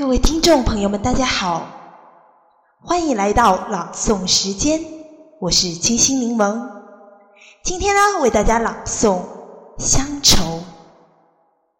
各位听众朋友们，大家好，欢迎来到朗诵时间，我是清新柠檬。今天呢，为大家朗诵《乡愁》，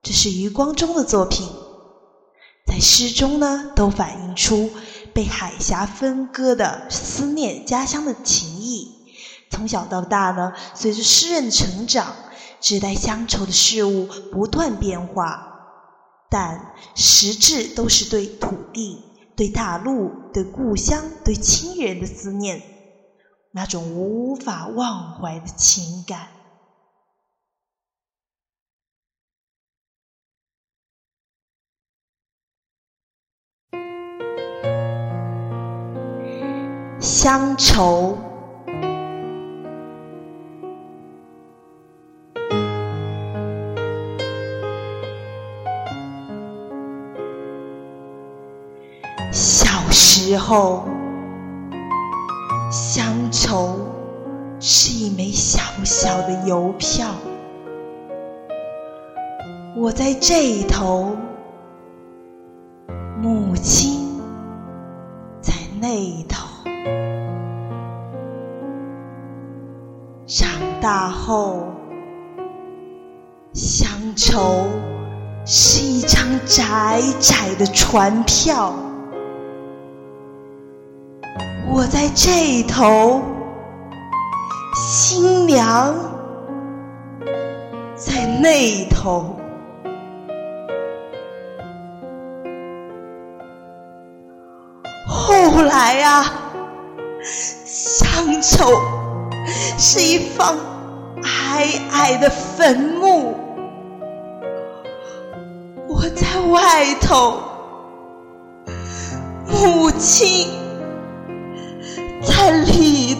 这是余光中的作品，在诗中呢，都反映出被海峡分割的思念家乡的情谊。从小到大呢，随着诗人成长，指代乡愁的事物不断变化。但实质都是对土地、对大陆、对故乡、对亲人的思念，那种无法忘怀的情感。乡愁。小时候，乡愁是一枚小小的邮票，我在这一头，母亲在那头。长大后，乡愁是一张窄窄的船票。我在这头，新娘在那头。后来啊，乡愁是一方矮矮的坟墓，我在外头，母亲。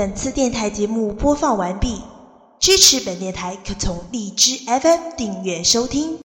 本次电台节目播放完毕，支持本电台可从荔枝 FM 订阅收听。